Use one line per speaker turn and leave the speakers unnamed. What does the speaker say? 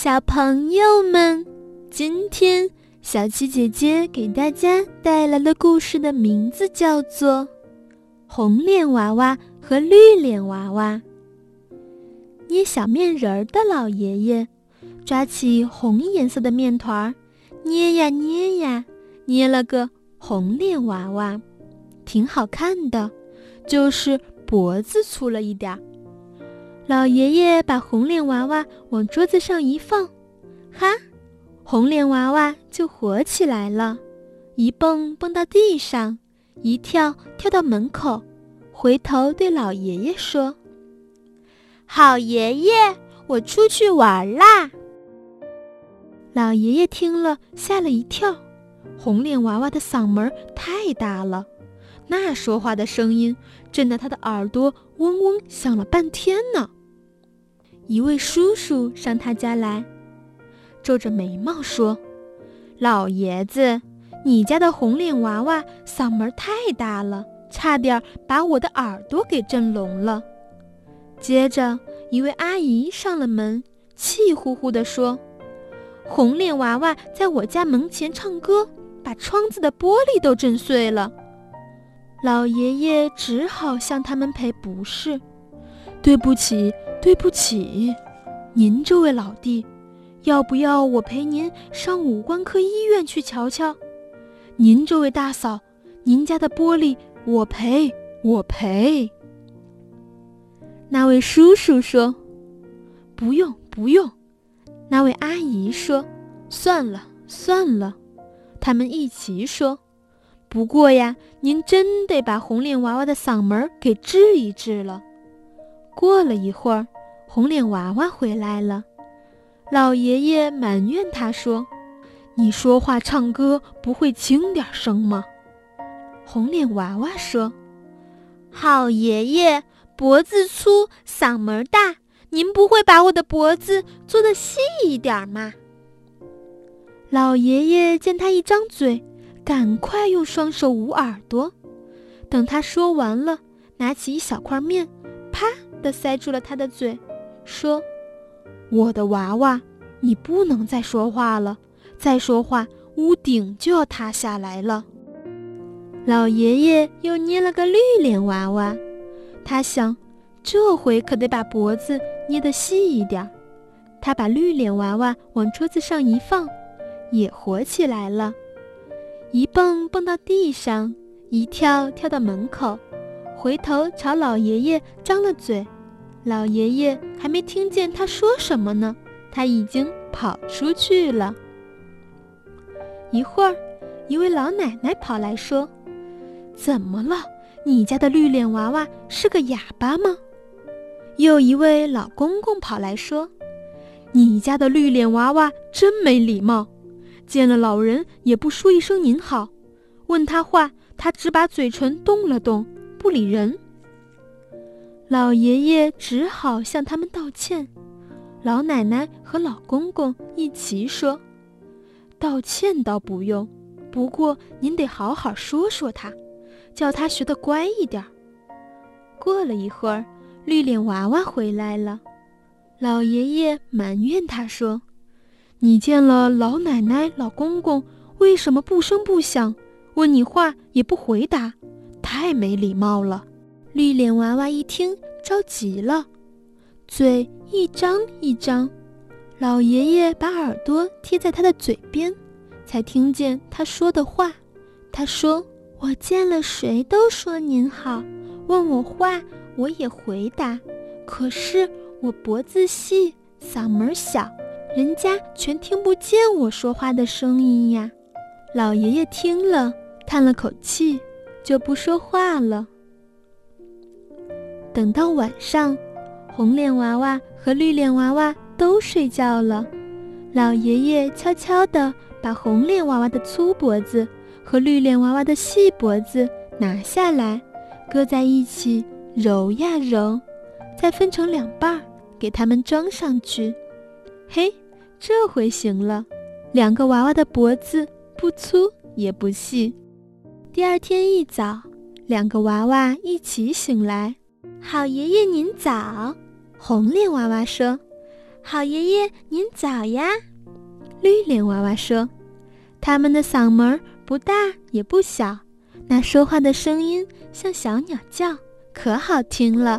小朋友们，今天小七姐姐给大家带来的故事的名字叫做《红脸娃娃和绿脸娃娃》。捏小面人儿的老爷爷，抓起红颜色的面团，捏呀捏呀，捏了个红脸娃娃，挺好看的，就是脖子粗了一点儿。老爷爷把红脸娃娃往桌子上一放，哈，红脸娃娃就活起来了，一蹦蹦到地上，一跳跳到门口，回头对老爷爷说：“好爷爷，我出去玩啦。”老爷爷听了吓了一跳，红脸娃娃的嗓门太大了，那说话的声音震得他的耳朵嗡嗡响了半天呢。一位叔叔上他家来，皱着眉毛说：“老爷子，你家的红脸娃娃嗓门太大了，差点把我的耳朵给震聋了。”接着，一位阿姨上了门，气呼呼地说：“红脸娃娃在我家门前唱歌，把窗子的玻璃都震碎了。”老爷爷只好向他们赔不是：“对不起。”对不起，您这位老弟，要不要我陪您上五官科医院去瞧瞧？您这位大嫂，您家的玻璃我赔，我赔。那位叔叔说：“不用，不用。”那位阿姨说：“算了，算了。”他们一起说：“不过呀，您真得把红脸娃娃的嗓门给治一治了。”过了一会儿，红脸娃娃回来了。老爷爷埋怨他说：“你说话唱歌不会轻点声吗？”红脸娃娃说：“好爷爷，脖子粗，嗓门大，您不会把我的脖子做得细一点吗？”老爷爷见他一张嘴，赶快用双手捂耳朵。等他说完了，拿起一小块面，啪。的塞住了他的嘴，说：“我的娃娃，你不能再说话了，再说话屋顶就要塌下来了。”老爷爷又捏了个绿脸娃娃，他想，这回可得把脖子捏得细一点。他把绿脸娃娃往桌子上一放，也活起来了，一蹦蹦到地上，一跳跳到门口。回头朝老爷爷张了嘴，老爷爷还没听见他说什么呢，他已经跑出去了。一会儿，一位老奶奶跑来说：“怎么了？你家的绿脸娃娃是个哑巴吗？”又一位老公公跑来说：“你家的绿脸娃娃真没礼貌，见了老人也不说一声您好，问他话，他只把嘴唇动了动。”不理人，老爷爷只好向他们道歉。老奶奶和老公公一起说：“道歉倒不用，不过您得好好说说他，叫他学得乖一点。”过了一会儿，绿脸娃娃回来了。老爷爷埋怨他说：“你见了老奶奶、老公公，为什么不声不响？问你话也不回答？”太没礼貌了！绿脸娃娃一听，着急了，嘴一张一张。老爷爷把耳朵贴在他的嘴边，才听见他说的话。他说：“我见了谁都说您好，问我话我也回答。可是我脖子细，嗓门小，人家全听不见我说话的声音呀。”老爷爷听了，叹了口气。就不说话了。等到晚上，红脸娃娃和绿脸娃娃都睡觉了。老爷爷悄悄地把红脸娃娃的粗脖子和绿脸娃娃的细脖子拿下来，搁在一起揉呀揉，再分成两半儿，给它们装上去。嘿，这回行了，两个娃娃的脖子不粗也不细。第二天一早，两个娃娃一起醒来。好爷爷您早，红脸娃娃说：“好爷爷您早呀！”绿脸娃娃说：“他们的嗓门不大也不小，那说话的声音像小鸟叫，可好听了。”